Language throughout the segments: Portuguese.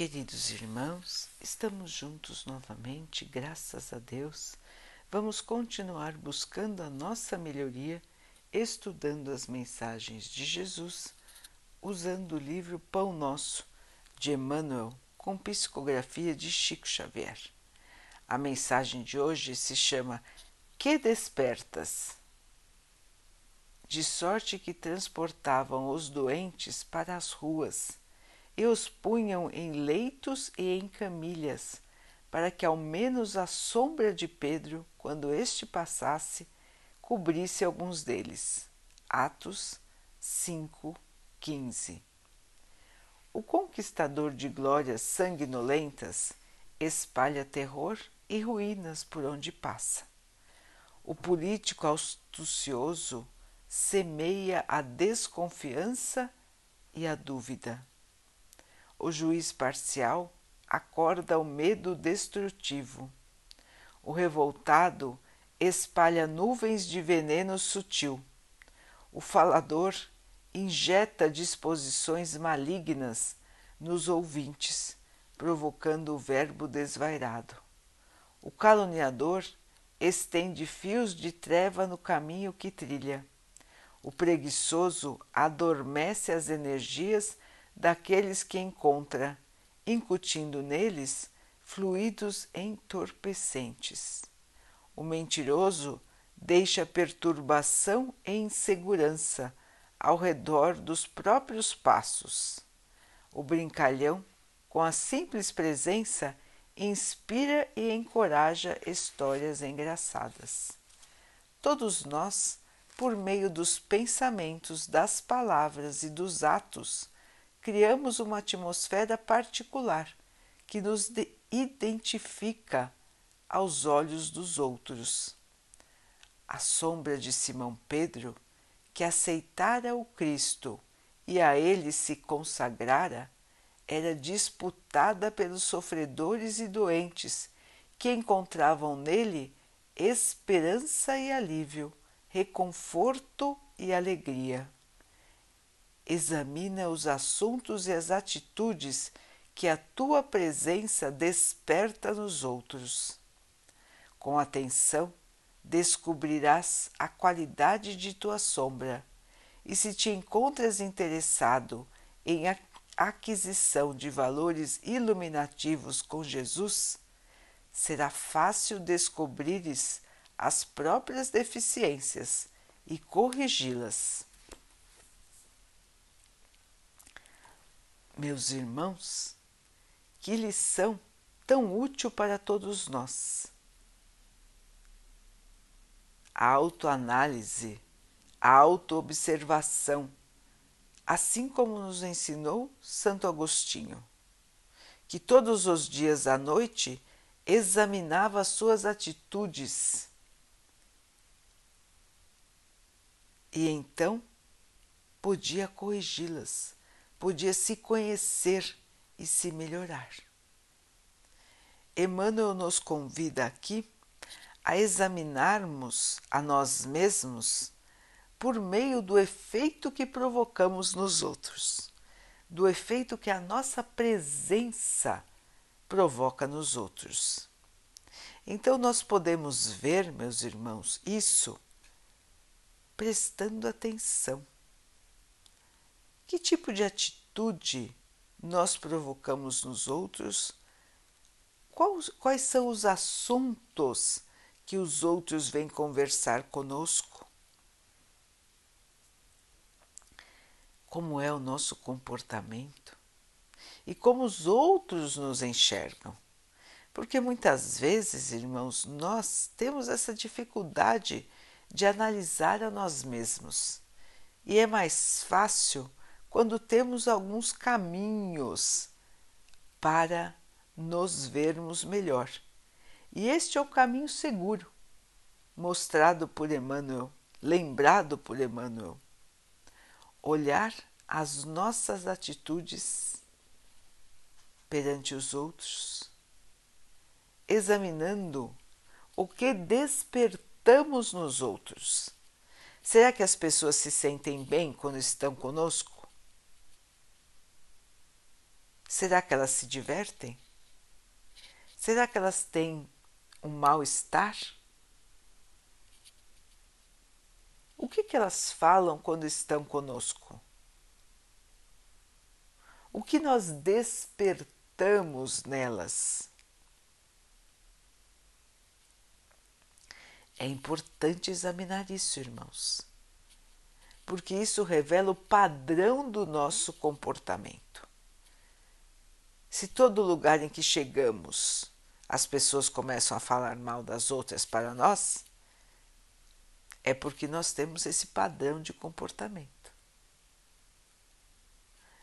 Queridos irmãos, estamos juntos novamente, graças a Deus. Vamos continuar buscando a nossa melhoria, estudando as mensagens de Jesus, usando o livro Pão Nosso, de Emmanuel, com psicografia de Chico Xavier. A mensagem de hoje se chama Que Despertas? De sorte que transportavam os doentes para as ruas e os punham em leitos e em camilhas, para que ao menos a sombra de Pedro, quando este passasse, cobrisse alguns deles. Atos 5, 15. O conquistador de glórias sanguinolentas espalha terror e ruínas por onde passa. O político astucioso semeia a desconfiança e a dúvida o juiz parcial acorda o medo destrutivo. O revoltado espalha nuvens de veneno sutil. O falador injeta disposições malignas nos ouvintes, provocando o verbo desvairado. O caluniador estende fios de treva no caminho que trilha. O preguiçoso adormece as energias daqueles que encontra, incutindo neles fluidos entorpecentes. O mentiroso deixa perturbação e insegurança ao redor dos próprios passos. O brincalhão, com a simples presença, inspira e encoraja histórias engraçadas. Todos nós, por meio dos pensamentos, das palavras e dos atos, criamos uma atmosfera particular que nos identifica aos olhos dos outros. A sombra de Simão Pedro, que aceitara o Cristo e a ele se consagrara, era disputada pelos sofredores e doentes que encontravam nele esperança e alívio, reconforto e alegria examina os assuntos e as atitudes que a tua presença desperta nos outros. Com atenção, descobrirás a qualidade de tua sombra, e se te encontras interessado em aquisição de valores iluminativos com Jesus, será fácil descobrires as próprias deficiências e corrigi-las. Meus irmãos, que lição tão útil para todos nós! A autoanálise, a autoobservação, assim como nos ensinou Santo Agostinho, que todos os dias à noite examinava suas atitudes e então podia corrigi-las podia se conhecer e se melhorar. Emmanuel nos convida aqui a examinarmos a nós mesmos por meio do efeito que provocamos nos outros, do efeito que a nossa presença provoca nos outros. Então, nós podemos ver, meus irmãos, isso prestando atenção que tipo de atitude nós provocamos nos outros? Quais, são os assuntos que os outros vêm conversar conosco? Como é o nosso comportamento? E como os outros nos enxergam? Porque muitas vezes, irmãos, nós temos essa dificuldade de analisar a nós mesmos. E é mais fácil quando temos alguns caminhos para nos vermos melhor. E este é o caminho seguro, mostrado por Emmanuel, lembrado por Emmanuel. Olhar as nossas atitudes perante os outros, examinando o que despertamos nos outros. Será que as pessoas se sentem bem quando estão conosco? Será que elas se divertem? Será que elas têm um mal-estar? O que, que elas falam quando estão conosco? O que nós despertamos nelas? É importante examinar isso, irmãos, porque isso revela o padrão do nosso comportamento. Se todo lugar em que chegamos as pessoas começam a falar mal das outras para nós, é porque nós temos esse padrão de comportamento.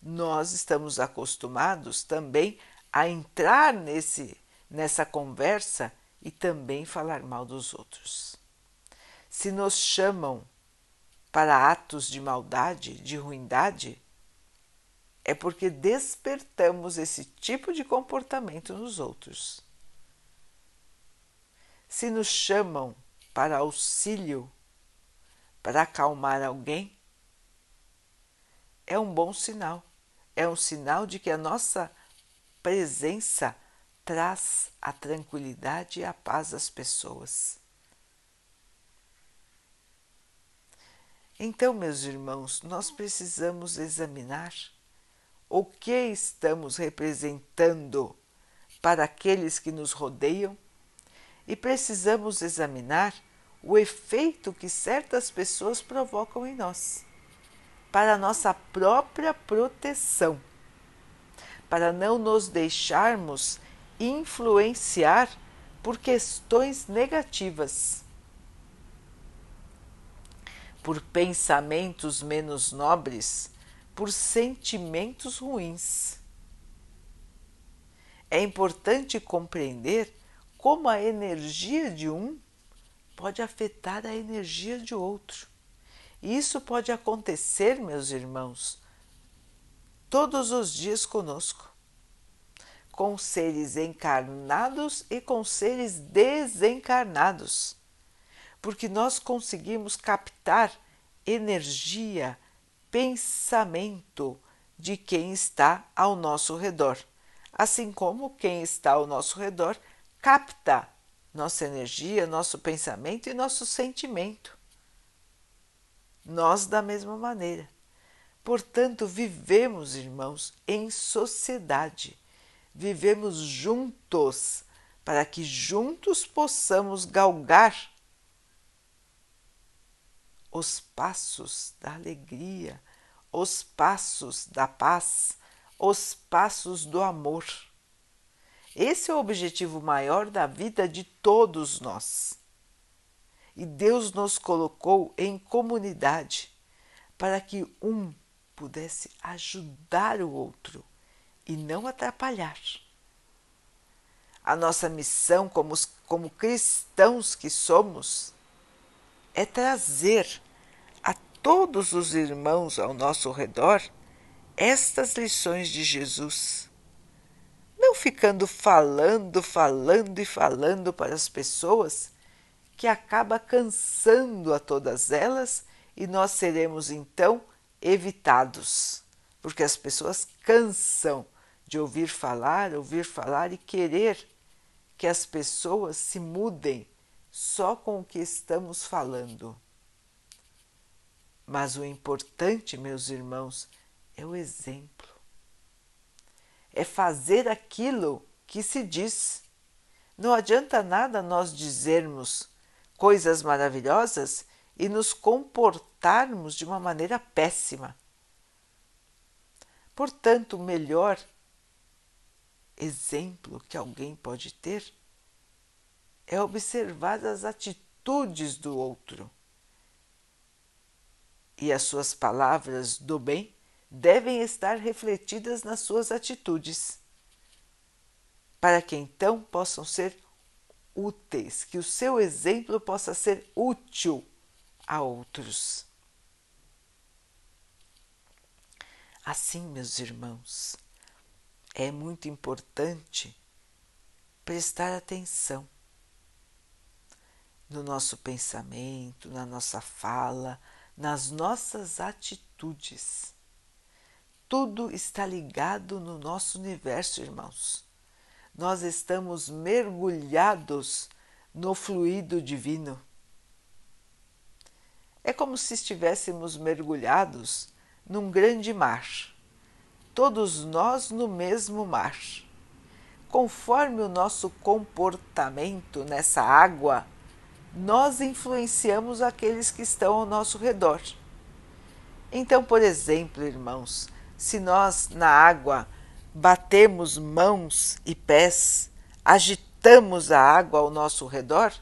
Nós estamos acostumados também a entrar nesse nessa conversa e também falar mal dos outros. Se nos chamam para atos de maldade, de ruindade, é porque despertamos esse tipo de comportamento nos outros. Se nos chamam para auxílio para acalmar alguém, é um bom sinal. É um sinal de que a nossa presença traz a tranquilidade e a paz às pessoas. Então, meus irmãos, nós precisamos examinar o que estamos representando para aqueles que nos rodeiam? E precisamos examinar o efeito que certas pessoas provocam em nós, para nossa própria proteção, para não nos deixarmos influenciar por questões negativas, por pensamentos menos nobres, por sentimentos ruins. É importante compreender como a energia de um pode afetar a energia de outro. E isso pode acontecer, meus irmãos, todos os dias conosco, com seres encarnados e com seres desencarnados, porque nós conseguimos captar energia, pensamento de quem está ao nosso redor, assim como quem está ao nosso redor capta nossa energia, nosso pensamento e nosso sentimento. Nós, da mesma maneira. Portanto, vivemos, irmãos, em sociedade, vivemos juntos, para que juntos possamos galgar os passos da alegria, os passos da paz, os passos do amor. Esse é o objetivo maior da vida de todos nós. E Deus nos colocou em comunidade para que um pudesse ajudar o outro e não atrapalhar. A nossa missão, como, como cristãos que somos, é trazer a todos os irmãos ao nosso redor estas lições de Jesus. Não ficando falando, falando e falando para as pessoas, que acaba cansando a todas elas e nós seremos então evitados, porque as pessoas cansam de ouvir falar, ouvir falar e querer que as pessoas se mudem só com o que estamos falando. Mas o importante, meus irmãos, é o exemplo é fazer aquilo que se diz. Não adianta nada nós dizermos coisas maravilhosas e nos comportarmos de uma maneira péssima. Portanto, o melhor exemplo que alguém pode ter é observar as atitudes do outro e as suas palavras do bem devem estar refletidas nas suas atitudes, para que então possam ser úteis, que o seu exemplo possa ser útil a outros. Assim, meus irmãos, é muito importante prestar atenção no nosso pensamento, na nossa fala, nas nossas atitudes tudo está ligado no nosso universo, irmãos. Nós estamos mergulhados no fluido divino. É como se estivéssemos mergulhados num grande mar, todos nós no mesmo mar. Conforme o nosso comportamento nessa água, nós influenciamos aqueles que estão ao nosso redor. Então, por exemplo, irmãos, se nós na água batemos mãos e pés, agitamos a água ao nosso redor,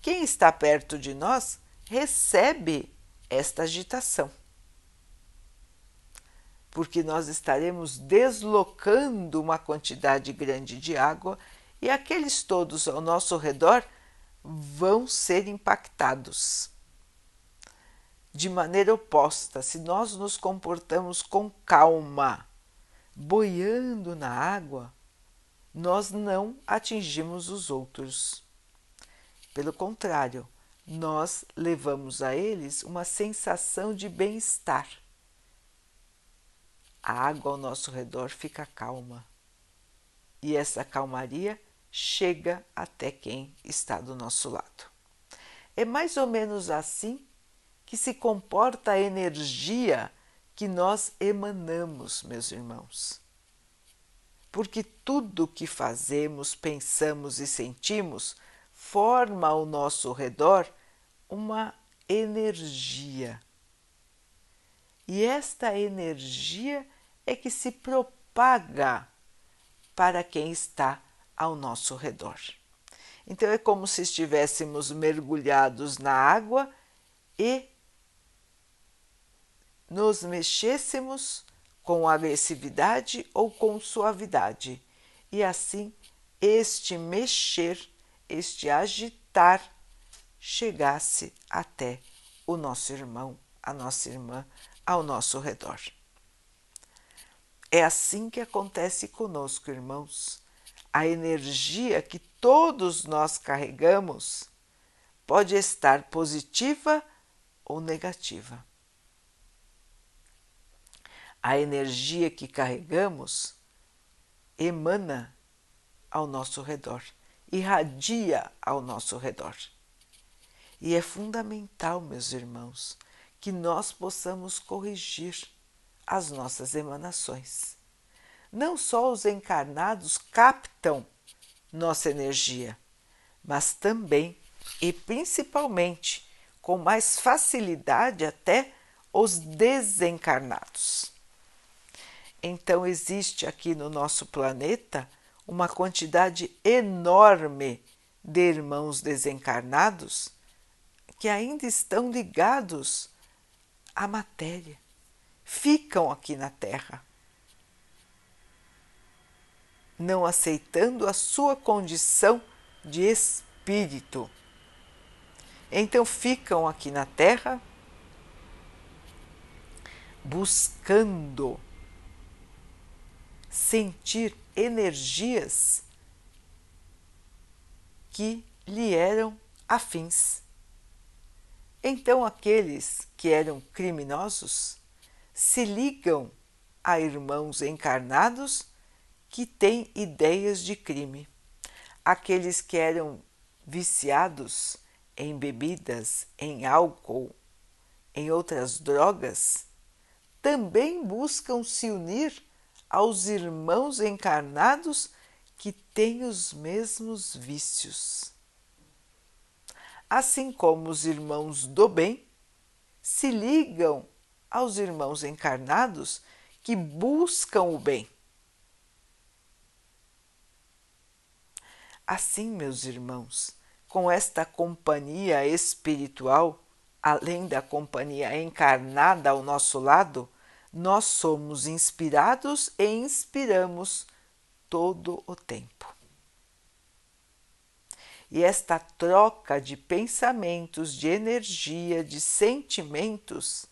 quem está perto de nós recebe esta agitação. Porque nós estaremos deslocando uma quantidade grande de água e aqueles todos ao nosso redor vão ser impactados de maneira oposta, se nós nos comportamos com calma, boiando na água, nós não atingimos os outros. Pelo contrário, nós levamos a eles uma sensação de bem-estar. A água ao nosso redor fica calma e essa calmaria chega até quem está do nosso lado. É mais ou menos assim que se comporta a energia que nós emanamos, meus irmãos. Porque tudo que fazemos, pensamos e sentimos forma ao nosso redor uma energia. E esta energia é que se propaga para quem está ao nosso redor. Então é como se estivéssemos mergulhados na água e nos mexêssemos com agressividade ou com suavidade, e assim este mexer, este agitar, chegasse até o nosso irmão, a nossa irmã, ao nosso redor. É assim que acontece conosco, irmãos. A energia que todos nós carregamos pode estar positiva ou negativa a energia que carregamos emana ao nosso redor, irradia ao nosso redor. E é fundamental, meus irmãos, que nós possamos corrigir as nossas emanações. Não só os encarnados captam nossa energia, mas também e principalmente, com mais facilidade até, os desencarnados. Então, existe aqui no nosso planeta uma quantidade enorme de irmãos desencarnados que ainda estão ligados à matéria, ficam aqui na Terra, não aceitando a sua condição de espírito. Então, ficam aqui na Terra buscando sentir energias que lhe eram afins. Então, aqueles que eram criminosos se ligam a irmãos encarnados que têm ideias de crime. Aqueles que eram viciados em bebidas, em álcool, em outras drogas, também buscam se unir aos irmãos encarnados que têm os mesmos vícios. Assim como os irmãos do bem se ligam aos irmãos encarnados que buscam o bem. Assim, meus irmãos, com esta companhia espiritual, além da companhia encarnada ao nosso lado, nós somos inspirados e inspiramos todo o tempo. E esta troca de pensamentos, de energia, de sentimentos,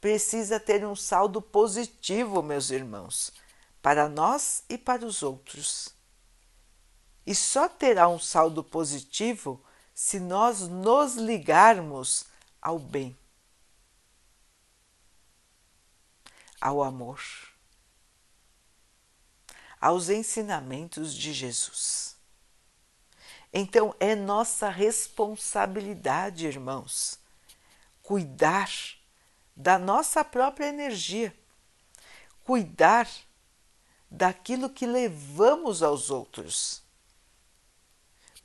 precisa ter um saldo positivo, meus irmãos, para nós e para os outros. E só terá um saldo positivo se nós nos ligarmos ao bem ao amor, aos ensinamentos de Jesus. Então é nossa responsabilidade, irmãos, cuidar da nossa própria energia, cuidar daquilo que levamos aos outros.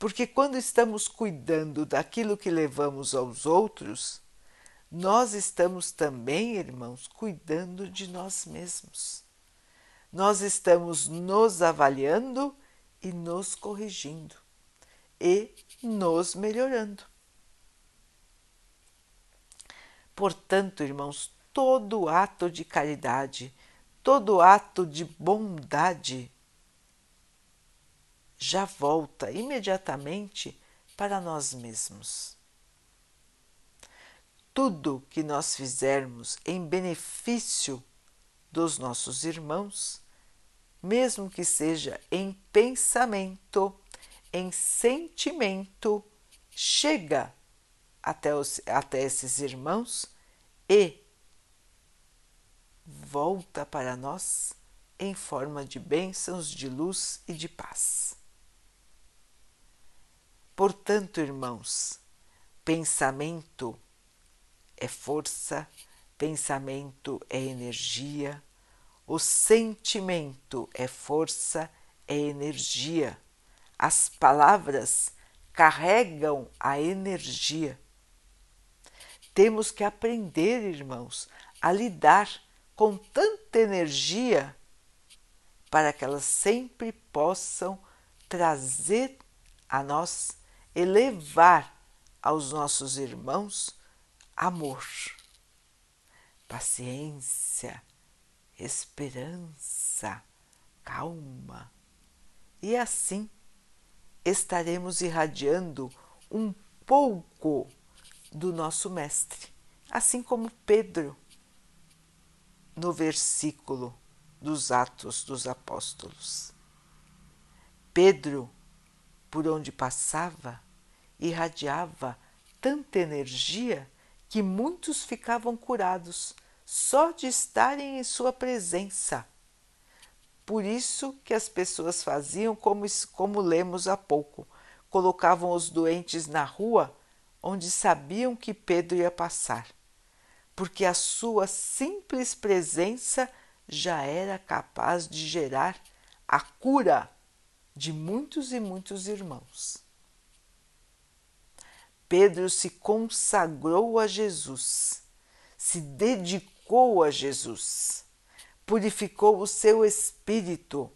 Porque quando estamos cuidando daquilo que levamos aos outros, nós estamos também, irmãos, cuidando de nós mesmos. Nós estamos nos avaliando e nos corrigindo e nos melhorando. Portanto, irmãos, todo ato de caridade, todo ato de bondade já volta imediatamente para nós mesmos. Tudo que nós fizermos em benefício dos nossos irmãos, mesmo que seja em pensamento, em sentimento, chega até, os, até esses irmãos e volta para nós em forma de bênçãos, de luz e de paz. Portanto, irmãos, pensamento é força, pensamento é energia, o sentimento é força, é energia. As palavras carregam a energia. Temos que aprender, irmãos, a lidar com tanta energia para que elas sempre possam trazer a nós, elevar aos nossos irmãos amor, paciência, esperança, calma. E assim estaremos irradiando um pouco do nosso Mestre, assim como Pedro, no versículo dos Atos dos Apóstolos. Pedro, por onde passava, irradiava tanta energia que muitos ficavam curados só de estarem em sua presença. Por isso que as pessoas faziam como, como lemos há pouco, colocavam os doentes na rua onde sabiam que Pedro ia passar, porque a sua simples presença já era capaz de gerar a cura de muitos e muitos irmãos. Pedro se consagrou a Jesus, se dedicou a Jesus, purificou o seu espírito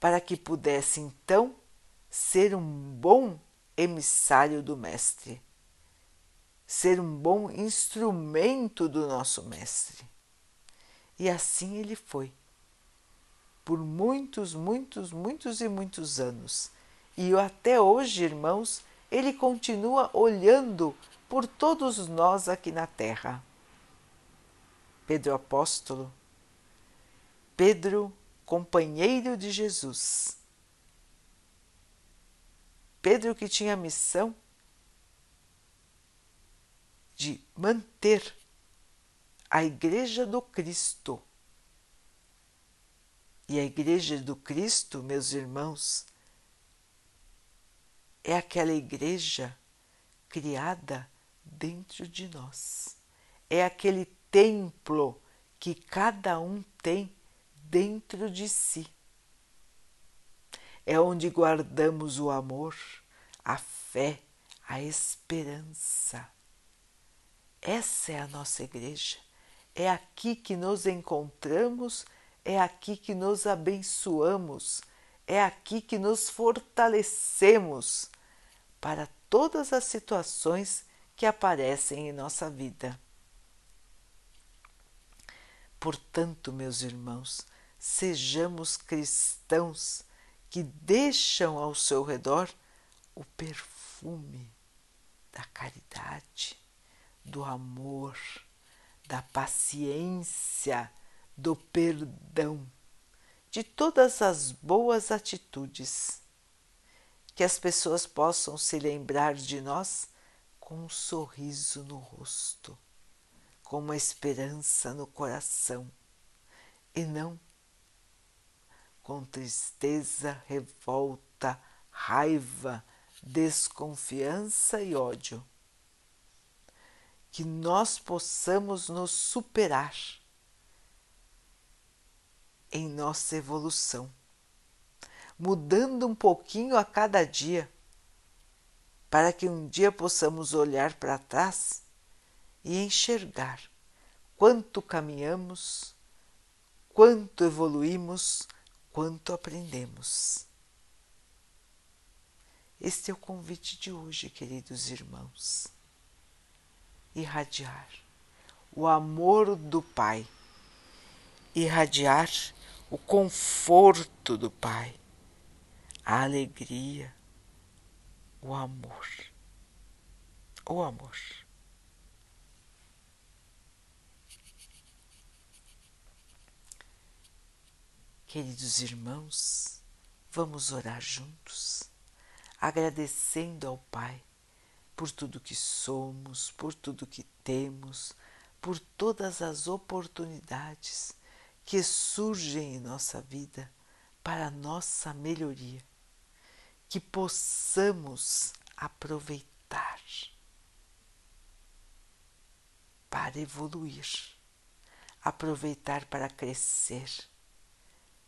para que pudesse então ser um bom emissário do Mestre, ser um bom instrumento do nosso Mestre. E assim ele foi, por muitos, muitos, muitos e muitos anos. E até hoje, irmãos, ele continua olhando por todos nós aqui na terra. Pedro Apóstolo, Pedro, companheiro de Jesus, Pedro que tinha a missão de manter a Igreja do Cristo. E a Igreja do Cristo, meus irmãos, é aquela igreja criada dentro de nós. É aquele templo que cada um tem dentro de si é onde guardamos o amor, a fé, a esperança. Essa é a nossa igreja. É aqui que nos encontramos, é aqui que nos abençoamos, é aqui que nos fortalecemos para todas as situações que aparecem em nossa vida. Portanto, meus irmãos, sejamos cristãos que deixam ao seu redor o perfume da caridade, do amor, da paciência, do perdão, de todas as boas atitudes. Que as pessoas possam se lembrar de nós com um sorriso no rosto, com uma esperança no coração e não com tristeza, revolta, raiva, desconfiança e ódio. Que nós possamos nos superar em nossa evolução, mudando um pouquinho a cada dia, para que um dia possamos olhar para trás e enxergar quanto caminhamos, quanto evoluímos, quanto aprendemos. Este é o convite de hoje, queridos irmãos. Irradiar o amor do Pai, irradiar o conforto do Pai, a alegria, o amor. O amor. Queridos irmãos, vamos orar juntos, agradecendo ao Pai por tudo que somos, por tudo que temos, por todas as oportunidades que surgem em nossa vida para nossa melhoria, que possamos aproveitar para evoluir, aproveitar para crescer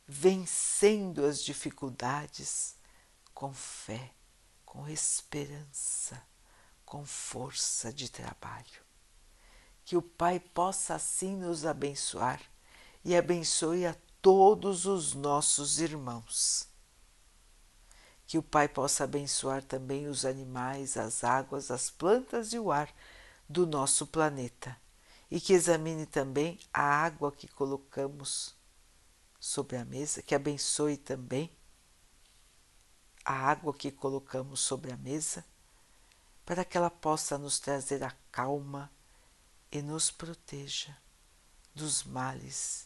vencendo as dificuldades com fé, com esperança, com força de trabalho. Que o Pai possa assim nos abençoar e abençoe a todos os nossos irmãos. Que o Pai possa abençoar também os animais, as águas, as plantas e o ar do nosso planeta. E que examine também a água que colocamos sobre a mesa, que abençoe também a água que colocamos sobre a mesa, para que ela possa nos trazer a calma e nos proteja dos males